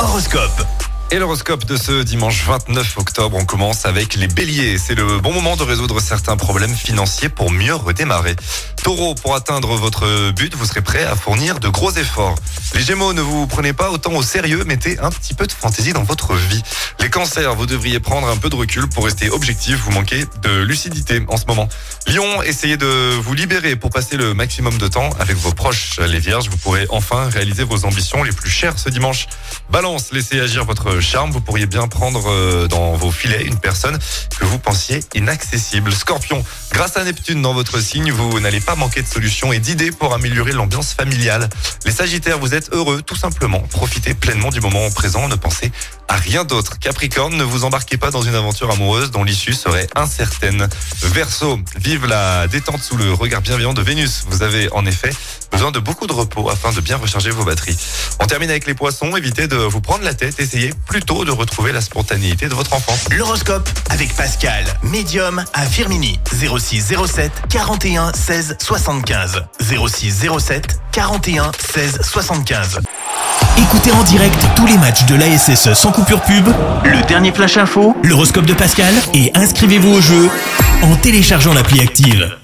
Horoscope. Et l'horoscope de ce dimanche 29 octobre, on commence avec les béliers. C'est le bon moment de résoudre certains problèmes financiers pour mieux redémarrer. Taureau, pour atteindre votre but, vous serez prêt à fournir de gros efforts. Les gémeaux, ne vous prenez pas autant au sérieux, mettez un petit peu de fantaisie dans votre vie. Les cancers, vous devriez prendre un peu de recul pour rester objectif, vous manquez de lucidité en ce moment. Lion, essayez de vous libérer pour passer le maximum de temps avec vos proches. Les vierges, vous pourrez enfin réaliser vos ambitions les plus chères ce dimanche. Balance, laissez agir votre charme, vous pourriez bien prendre euh, dans vos filets une personne que vous pensiez inaccessible. Scorpion, grâce à Neptune dans votre signe, vous n'allez pas manquer de solutions et d'idées pour améliorer l'ambiance familiale. Les Sagittaires, vous êtes heureux tout simplement. Profitez pleinement du moment présent, ne pensez à rien d'autre. Capricorne, ne vous embarquez pas dans une aventure amoureuse dont l'issue serait incertaine. Verseau, vive la détente sous le regard bienveillant de Vénus. Vous avez en effet besoin de beaucoup de repos afin de bien recharger vos batteries. On termine avec les poissons, évitez de vous prendre la tête, essayez plutôt de retrouver la spontanéité de votre enfance. L'horoscope avec Pascal, médium à Firmini. 06 07 41 16 75. 06 07 41 16 75. Écoutez en direct tous les matchs de l'ASSE sans coupure pub, le dernier flash info, l'horoscope de Pascal et inscrivez-vous au jeu en téléchargeant l'appli active.